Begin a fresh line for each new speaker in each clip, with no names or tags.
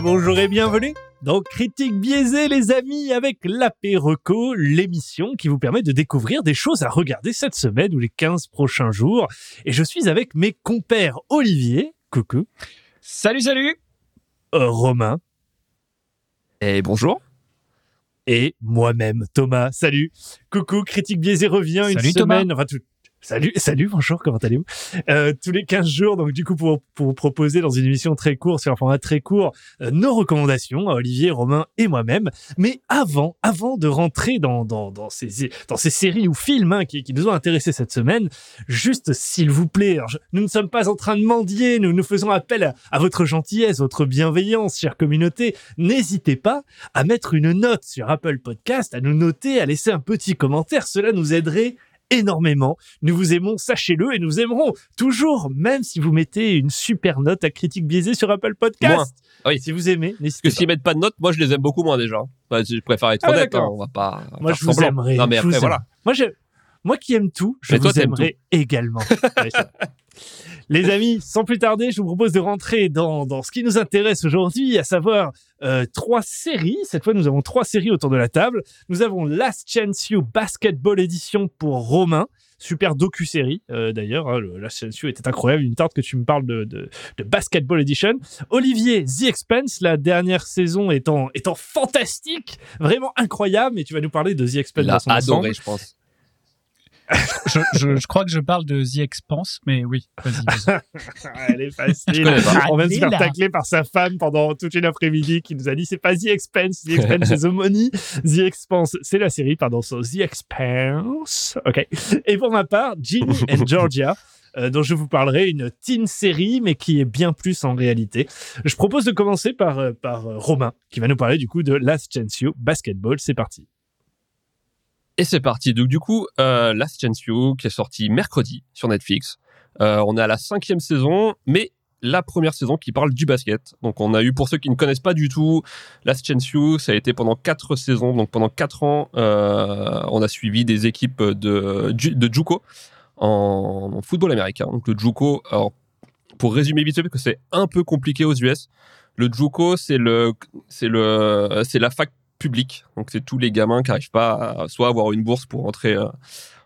Et bonjour et bienvenue dans Critique biaisée les amis avec l'apéreco, l'émission qui vous permet de découvrir des choses à regarder cette semaine ou les 15 prochains jours. Et je suis avec mes compères Olivier, coucou,
Salut, salut
euh, Romain
Et bonjour.
et moi-même Thomas. Salut, coucou, Critique biaisée revient une
Salut, Thomas.
semaine. Enfin, tout- Salut, salut, bonjour, comment allez-vous? Euh, Tous les 15 jours, donc du coup, pour, pour vous proposer dans une émission très courte, sur un format très court, euh, nos recommandations, à Olivier, Romain et moi-même. Mais avant, avant de rentrer dans, dans, dans, ces, dans ces séries ou films hein, qui, qui nous ont intéressés cette semaine, juste s'il vous plaît, alors, je- nous ne sommes pas en train de mendier, nous nous faisons appel à votre gentillesse, votre bienveillance, chère communauté. N'hésitez pas à mettre une note sur Apple Podcast, à nous noter, à laisser un petit commentaire, cela nous aiderait énormément. Nous vous aimons, sachez-le, et nous aimerons toujours, même si vous mettez une super note à critique biaisée sur Apple Podcast.
Moins. Oui.
Si vous aimez,
Parce
n'hésitez
que
pas.
s'ils mettent pas de notes, moi je les aime beaucoup moins déjà. Enfin, je préfère être
Ah,
honnête, hein, on va pas.
Moi, je vous aimerais.
Non, mais
je vous
après, voilà.
Moi, je, moi qui aime tout, je
Mais toi,
vous aimerais également. Ouais. Les amis, sans plus tarder, je vous propose de rentrer dans, dans ce qui nous intéresse aujourd'hui, à savoir euh, trois séries. Cette fois, nous avons trois séries autour de la table. Nous avons Last Chance You Basketball Edition pour Romain. Super docu-série, euh, d'ailleurs. hein, Last Chance You était incroyable. Une tarte que tu me parles de, de, de Basketball Edition. Olivier, The Expense, la dernière saison étant, étant fantastique, vraiment incroyable. Et tu vas nous parler de The Expense
Il
dans
a
son ensemble.
adoré, je pense.
Je, je, je crois que je parle de The Expanse, mais oui, vas-y.
Elle est facile. On vient de se faire tacler par sa femme pendant toute une après-midi qui nous a dit c'est pas The Expense, The Expense c'est The Money, The Expense c'est la série, pardon, so The Expense. Ok. Et pour ma part, Ginny and Georgia. euh, dont je vous parlerai, une teen série, mais qui est bien plus en réalité. Je propose de commencer par, euh, par euh, Romain, qui va nous parler du coup de Last Chance You Basketball. C'est parti.
Et c'est parti. Donc, du coup, euh, Last Chance You, qui est sorti mercredi sur Netflix. Euh, on est à la cinquième saison, mais la première saison qui parle du basket. Donc, on a eu, pour ceux qui ne connaissent pas du tout, Last Chance You, ça a été pendant quatre saisons. Donc, pendant quatre ans, euh, on a suivi des équipes de, de JUCO en football américain. Donc, le JUCO, alors, pour résumer vite fait, parce que c'est un peu compliqué aux US, le JUCO, c'est le, c'est le, c'est la fac publique. Donc, c'est tous les gamins qui n'arrivent pas à soit avoir une bourse pour entrer euh,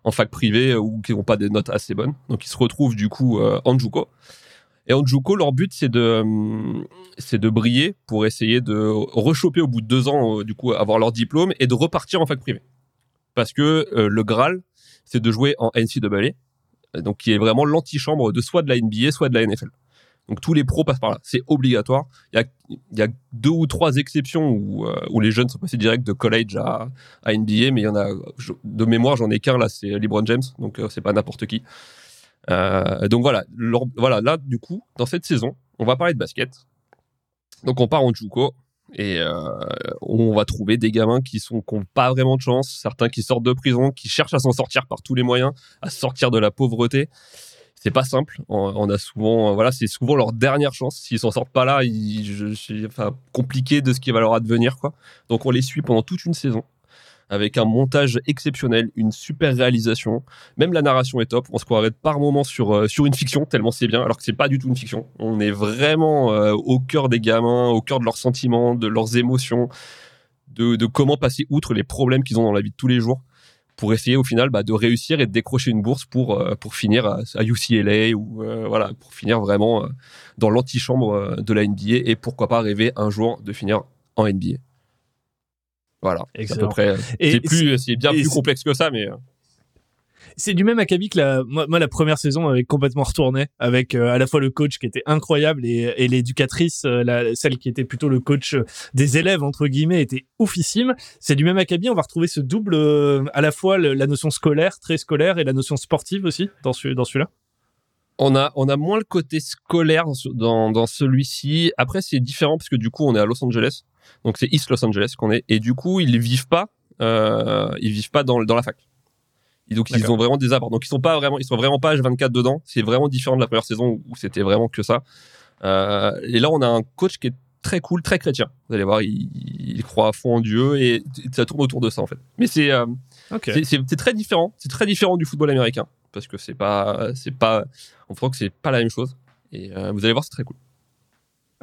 en fac privée euh, ou qui n'ont pas des notes assez bonnes. Donc, ils se retrouvent du coup euh, en JUCO. Et en JUCO, leur but, c'est de, hum, c'est de briller pour essayer de rechoper au bout de deux ans, euh, du coup, avoir leur diplôme et de repartir en fac privée. Parce que euh, le Graal, c'est de jouer en NCAA, euh, donc qui est vraiment l'antichambre de soit de la NBA, soit de la NFL. Donc tous les pros passent par là, c'est obligatoire. Il y a, deux ou trois exceptions où, euh, où les jeunes sont passés direct de college à, NBA, mais il y en a, de mémoire, j'en ai qu'un là, c'est LeBron James, donc euh, c'est pas n'importe qui. Euh, donc voilà, voilà, là du coup, dans cette saison, on va parler de basket. Donc on part en JUCO et euh, on va trouver des gamins qui sont qui ont pas vraiment de chance, certains qui sortent de prison, qui cherchent à s'en sortir par tous les moyens, à sortir de la pauvreté. C'est pas simple. On, a souvent, voilà, c'est souvent leur dernière chance. S'ils s'en sortent pas là, c'est enfin compliqué de ce qui va leur advenir quoi. Donc on les suit pendant toute une saison avec un montage exceptionnel, une super réalisation. Même la narration est top. On se croirait par moment sur, euh, sur une fiction, tellement c'est bien, alors que c'est pas du tout une fiction. On est vraiment euh, au cœur des gamins, au cœur de leurs sentiments, de leurs émotions, de, de comment passer outre les problèmes qu'ils ont dans la vie de tous les jours pour essayer au final bah, de réussir et de décrocher une bourse pour, euh, pour finir à, UCLA ou euh, voilà, pour finir vraiment euh, dans l'antichambre de la NBA et pourquoi pas rêver un jour de finir en NBA. Voilà, c'est à peu près. c'est plus, c'est bien plus complexe que ça, mais
C'est du même acabit que la, moi, la première saison avait complètement retourné avec euh, à la fois le coach qui était incroyable et, l'éducatrice, euh, celle qui était plutôt le coach euh, des élèves entre guillemets, était oufissime. C'est du même acabit. On va retrouver ce double, à la fois la notion scolaire, très scolaire, et la notion sportive aussi dans, ce, dans celui-là.
On a, on a moins le côté scolaire dans, dans celui-ci. Après, c'est différent parce que du coup, on est à Los Angeles. Donc, c'est East Los Angeles qu'on est. Et du coup, ils vivent pas, ils vivent pas dans, dans la fac. Et donc, ils ont vraiment des apports. Donc, ils sont pas vraiment, ils sont vraiment pas H24 dedans. C'est vraiment différent de la première saison où c'était vraiment que ça. Euh, et là, on a un coach qui est très cool, très chrétien. Vous allez voir, il, il croit à fond en Dieu et ça tourne autour de ça, en fait. Mais c'est, euh, c'est- c'est très différent. C'est très différent du football américain parce que c'est pas, c'est pas, on voit que c'est pas la même chose. Et euh, vous allez voir, c'est très cool.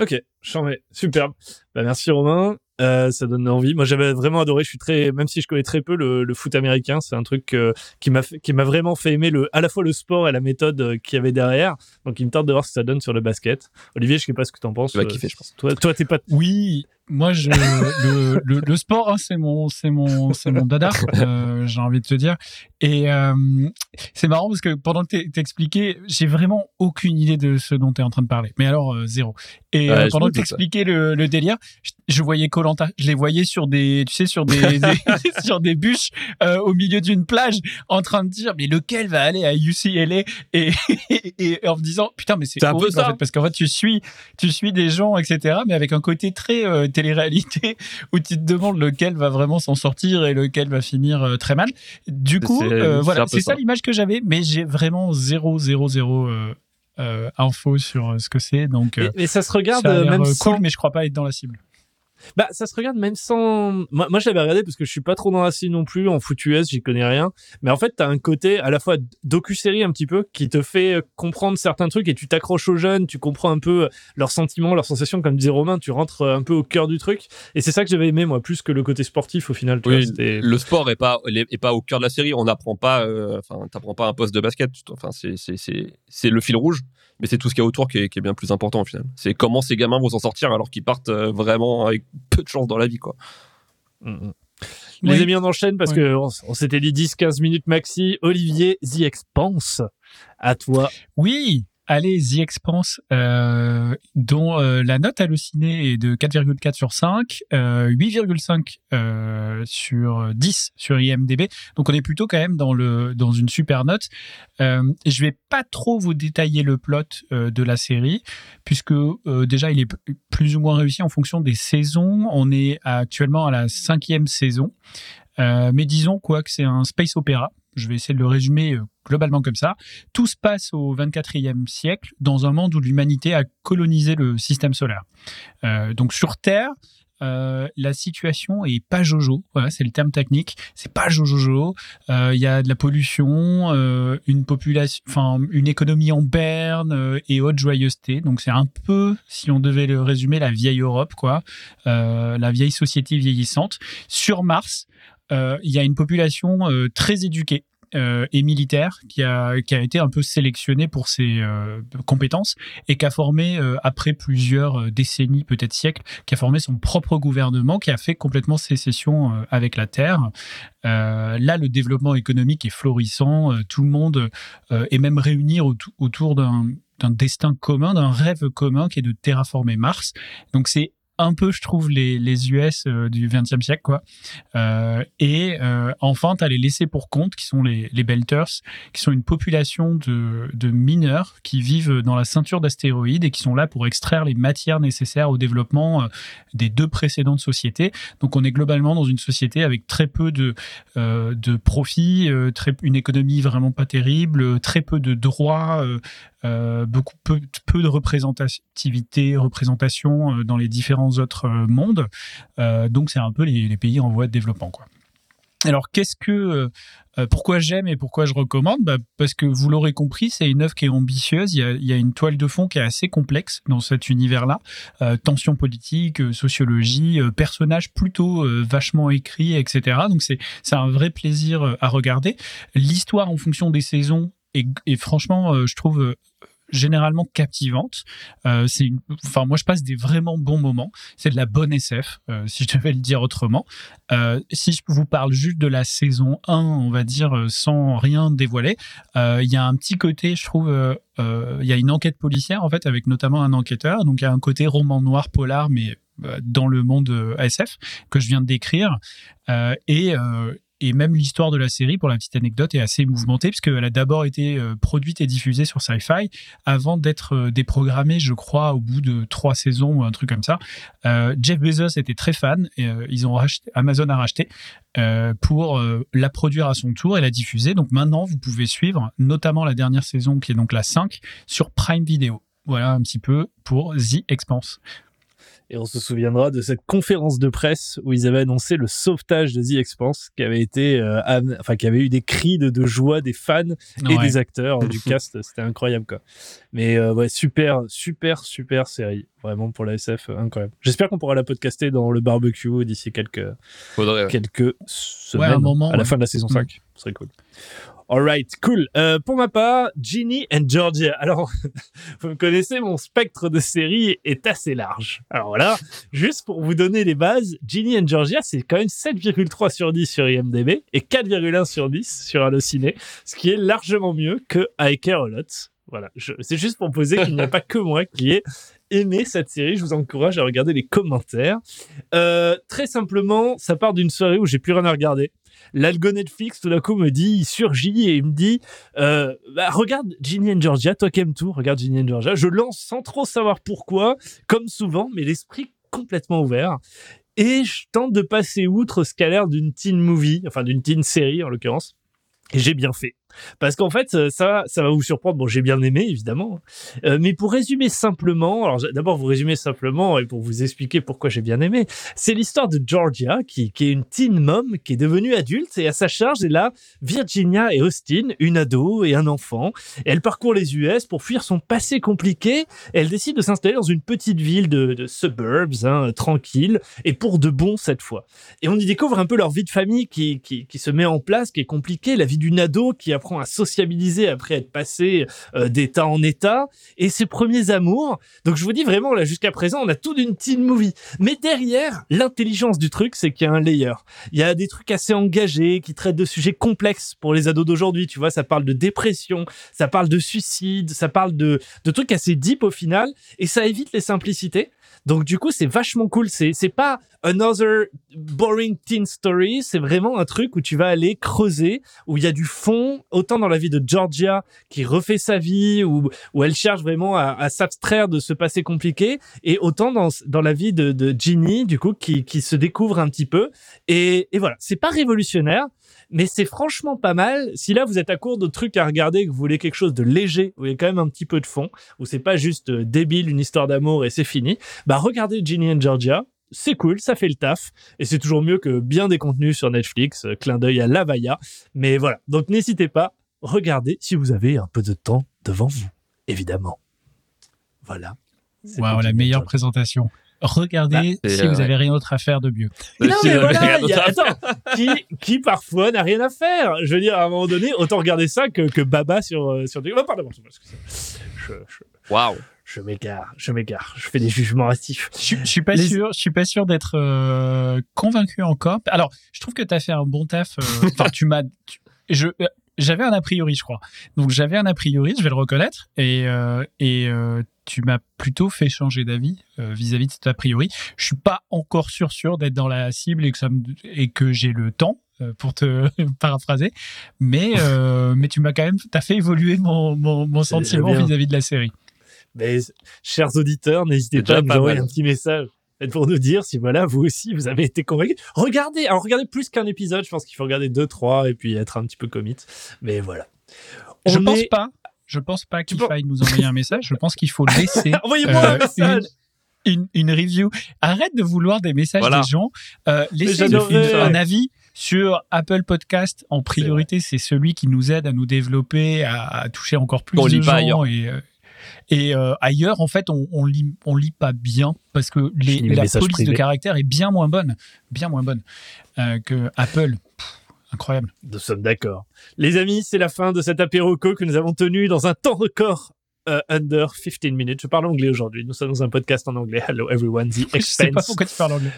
Ok, charmé, superbe. Bah, merci Romain. Euh, ça donne envie. Moi, j'avais vraiment adoré. Je suis très, même si je connais très peu le, le foot américain, c'est un truc euh, qui m'a qui m'a vraiment fait aimer le, à la fois le sport et la méthode euh, qu'il y avait derrière. Donc, il me tente de voir ce que ça donne sur le basket. Olivier, je sais pas ce que t'en penses.
Tu vas
Euh,
kiffer, je pense.
Toi, toi, t'es pas.
Oui, moi je le, le, le sport hein, c'est mon c'est mon c'est mon dada, euh, j'ai envie de te dire. Et euh, c'est marrant parce que pendant que t'expliquais, j'ai vraiment aucune idée de ce dont tu es en train de parler. Mais alors euh, zéro. Et euh, pendant que t'expliquais le, le délire, je, je voyais Colanta. Je les voyais sur des, tu sais, sur des, sur des bûches euh, au milieu d'une plage, en train de dire mais lequel va aller à UCLA et, et, et en me disant putain mais c'est
un peu ça
parce qu'en fait tu suis tu suis des gens etc mais avec un côté très euh, télé-réalité où tu te demandes lequel va vraiment s'en sortir et lequel va finir euh, très mal. Du coup euh, voilà c'est ça l'image que j'avais mais j'ai vraiment 0 0 0 euh, infos sur euh, ce que c'est. Donc, euh,
mais, ça se regarde même
cool, mais je crois pas être dans la cible.
Bah, ça se regarde même sans. Moi, moi je l'avais regardé parce que je suis pas trop dans la cible non plus. En foot US, j'y connais rien. Mais en fait, t'as un côté à la fois docu-série un petit peu qui te fait euh, comprendre certains trucs et tu t'accroches aux jeunes, tu comprends un peu euh, leurs sentiments, leurs sensations. Comme disait Romain, tu rentres euh, un peu au cœur du truc. Et c'est ça que j'avais aimé, moi, plus que le côté sportif au final. Tu
Oui,
vois,
le sport est pas est pas au cœur de la série. On n'apprend pas, euh, enfin, t'apprends pas un poste de basket. Enfin, c'est le fil rouge, mais c'est tout ce qu'il y a autour qui est, qui est bien plus important au final. C'est comment ces gamins vont s'en sortir alors qu'ils partent euh, vraiment avec peu de chance dans la vie, quoi.
Mm, mm.
Oui.
Les amis, on enchaîne parce
Oui.
que on s'était dit 10-15 minutes maxi. Olivier, The Expanse. À toi.
Oui, allez, The Expanse, euh, dont euh, la note hallucinée est de 4,4 sur 5, euh, 8,5 euh, sur 10 sur IMDb. Donc on est plutôt quand même dans, le, dans une super note. Je vais pas trop vous détailler le plot de la série, puisque déjà il est plus ou moins réussi en fonction des saisons. On est actuellement à la cinquième saison. Mais disons quoi que c'est un space opéra. Je vais essayer de le résumer euh, globalement comme ça. Tout se passe au 24e siècle dans un monde où l'humanité a colonisé le système solaire. Euh, donc sur Terre, euh, la situation est pas jojo. Voilà, c'est le terme technique. C'est pas jojojo. Il y a de la pollution, une population, enfin une économie en berne et haute joyeuseté. Donc c'est un peu, si on devait le résumer, la vieille Europe, quoi, la vieille société vieillissante. Sur Mars, il y a une population euh, très éduquée. euh, et militaire qui a, été un peu sélectionnée pour ses euh, compétences et qui a formé, euh, après plusieurs euh, décennies, peut-être siècles, qui a formé son propre gouvernement, qui a fait complètement sécession euh, avec la Terre. Euh, là, le développement économique est florissant, euh, tout le monde euh, est même réuni autou- autour d'un d'un destin commun, d'un rêve commun qui est de terraformer Mars. Donc c'est un peu, je trouve, les, les US euh, du XXe siècle, quoi. Euh, et euh, enfin, tu as les laissés pour compte, qui sont les, les Belters, qui sont une population de, de mineurs qui vivent dans la ceinture d'astéroïdes et qui sont là pour extraire les matières nécessaires au développement des deux précédentes sociétés. Donc, on est globalement dans une société avec très peu de, de profits, une économie vraiment pas terrible, très peu de droits, beaucoup peu, peu de représentativité, représentation dans les différents autres euh, mondes. Euh, donc c'est un peu les, pays en voie de développement, quoi. Alors qu'est-ce que, euh, pourquoi j'aime et pourquoi je recommande? Bah, Parce que vous l'aurez compris, c'est une œuvre qui est ambitieuse. Il y, a, une toile de fond qui est assez complexe dans cet univers-là. Euh, tension politique, euh, sociologie, personnages plutôt vachement écrits, etc. Donc c'est un vrai plaisir à regarder. L'histoire en fonction des saisons est, est franchement, je trouve. Généralement captivante. Euh, c'est enfin moi je passe des vraiment bons moments. C'est de la bonne SF, euh, si je devais le dire autrement. Euh, si je vous parle juste de la saison 1, on va dire sans rien dévoiler, il y a un petit côté, je trouve, il y a une enquête policière en fait avec notamment un enquêteur. Donc il y a un côté roman noir polar, mais dans le monde SF que je viens de décrire. Et et même l'histoire de la série, pour la petite anecdote, est assez mouvementée, puisqu'elle a d'abord été euh, produite et diffusée sur Sci-Fi, avant d'être euh, déprogrammée, je crois, au bout de trois saisons ou un truc comme ça. Euh, Jeff Bezos était très fan, et ils ont racheté, Amazon a racheté pour la produire à son tour et la diffuser. Donc maintenant, vous pouvez suivre, notamment la dernière saison, qui est donc la 5, sur Prime Video. Voilà un petit peu pour The Expanse.
Et on se souviendra de cette conférence de presse où ils avaient annoncé le sauvetage de The Expanse, qui avait été, euh, enfin, qui avait eu des cris de, de joie des fans et
Ouais.
des acteurs du cast. C'était incroyable, quoi. Mais euh, ouais, super, super, super série. Vraiment pour la SF, euh, incroyable. J'espère qu'on pourra la podcaster dans le barbecue d'ici quelques,
Faudrait, ouais.
quelques semaines.
un moment,
à la fin de la saison
Mm.
5. Ce serait cool. Alright, cool. Euh, pour ma part, Ginny and Georgia. Alors, vous me connaissez, mon spectre de série est assez large. Alors voilà, juste pour vous donner les bases, Ginny and Georgia, c'est quand même 7,3 sur 10 sur IMDb et 4,1 sur 10 sur Allociné, ce qui est largement mieux que I Care a Lot. Voilà, c'est juste pour poser qu'il n'y a pas que moi qui ai aimé cette série. Je vous encourage à regarder les commentaires. Euh, très simplement, ça part d'une soirée où j'ai plus rien à regarder. L'algo Netflix, tout d'un coup, me dit, il surgit et il me dit, euh, bah, regarde Ginny and Georgia, toi qui aimes tout, regarde Ginny and Georgia. Je lance sans trop savoir pourquoi, comme souvent, mais l'esprit complètement ouvert. Et je tente de passer outre ce qu'a l'air d'une teen movie, enfin d'une teen série en l'occurrence. Et j'ai bien fait. Parce qu'en fait, euh, ça, ça va vous surprendre. Bon, j'ai bien aimé, évidemment. Euh, mais pour résumer simplement, alors d'abord vous résumer simplement et pour vous expliquer pourquoi j'ai bien aimé, c'est l'histoire de Georgia qui, est une teen mom qui est devenue adulte et à sa charge elle a Virginia et Austin, une ado et un enfant. Et elle parcourt les US pour fuir son passé compliqué. Et elle décide de s'installer dans une petite ville de, suburbs, hein, tranquille et pour de bon cette fois. Et on y découvre un peu leur vie de famille qui, se met en place, qui est compliquée, la vie d'une ado qui apprend à sociabiliser après être passée euh, d'état en état et ses premiers amours. Donc je vous dis vraiment là jusqu'à présent on a tout d'une teen movie. Mais derrière l'intelligence du truc c'est qu'il y a un layer. Il y a des trucs assez engagés qui traitent de sujets complexes pour les ados d'aujourd'hui. Tu vois ça parle de dépression, ça parle de suicide, ça parle de de trucs assez deep au final et ça évite les simplicités. Donc du coup c'est vachement cool. C'est c'est pas another boring teen story. C'est vraiment un truc où tu vas aller creuser où il y a du fond autant dans la vie de Georgia qui refait sa vie où où elle cherche vraiment à, à s'abstraire de ce passé compliqué, et autant dans, dans la vie de, de Ginny, du coup, qui, qui se découvre un petit peu. Et, et voilà, c'est pas révolutionnaire, mais c'est franchement pas mal. Si là, vous êtes à court de trucs à regarder, que vous voulez quelque chose de léger, où il y a quand même un petit peu de fond, où c'est pas juste euh, débile, une histoire d'amour et c'est fini, bah regardez Ginny and Georgia. C'est cool, ça fait le taf, et c'est toujours mieux que bien des contenus sur Netflix, euh, clin d'œil à Lavaya. Mais voilà, donc n'hésitez pas, regardez si vous avez un peu de temps devant vous, évidemment. Voilà. Pour
la meilleure
Georgia.
présentation. Regardez
Bah,
si vous
euh,
avez rien d'autre à faire de mieux.
Non,
Si
mais
vous avez
voilà, y a- attends, qui, qui parfois n'a rien à faire? Je veux dire, à un moment donné, autant regarder ça que, que Baba sur, euh, sur du. Oh, pardon, excusez. je, je,
Waouh.
Je m'égare, je m'égare, je fais des jugements hâtifs.
Je, je suis pas
Les-
sûr, je suis pas sûr d'être euh, convaincu encore. Alors, je trouve que tu as fait un bon taf. euh, tu m'as, je, euh, j'avais un a priori, je crois. Donc j'avais un a priori, je vais le reconnaître, et euh, et tu m'as plutôt fait changer d'avis vis-à-vis de cet a priori. Je suis pas encore sûr sûr d'être dans la cible et que ça me, et que j'ai le temps pour te paraphraser, mais mais tu m'as quand même, t'as fait évoluer mon mon, mon
C'est
sentiment vis-à-vis de la série.
Mais, chers auditeurs, n'hésitez pas à nous
pas
envoyer un petit message pour nous dire si voilà, vous aussi, vous avez été convaincus. Regardez, alors regardez plus qu'un épisode, je pense qu'il faut regarder deux, trois et puis être un petit peu commit. Mais voilà.
Je
On
pense
est-
pas. Je pense pas qu'il faille nous envoyer un message. Je pense qu'il faut laisser
Envoyez-moi
euh,
un message.
une, une, une review. Arrête de vouloir des messages
Voilà.
des gens. Euh, laissez un avis sur Apple Podcast. En priorité, c'est celui qui nous aide à nous développer, à, à toucher encore plus
On
de
pas
gens.
ailleurs.
Et, euh, et euh, ailleurs, en fait, on, on lit, on lit pas bien parce que les, la police de caractère est bien moins bonne, bien moins bonne euh, que Apple. Pff, incroyable.
Nous sommes d'accord. Les amis, c'est la fin de cet apéroco que nous avons tenu dans un temps record. euh, under 15 minutes. Je parle anglais aujourd'hui. Nous sommes dans un podcast en anglais. Hello everyone, the
Je sais pas
expense.
pourquoi tu parles anglais.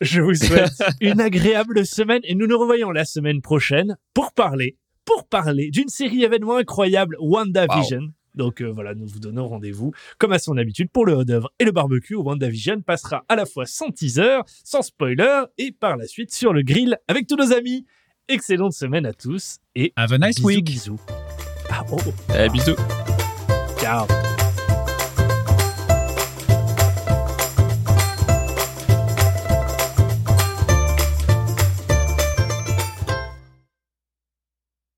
Je vous souhaite une agréable semaine et nous nous revoyons la semaine prochaine pour parler, pour parler d'une série événement incroyable, WandaVision. Donc euh, voilà, nous vous donnons rendez-vous comme à son habitude pour le hors d'œuvre et le barbecue où WandaVision passera à la fois sans teaser, sans spoiler et par la suite sur le grill avec tous nos amis. Excellente semaine à tous et
Have a nice
bisous,
week.
bisous. Ah, oh,
Eh, bisous.
ciao.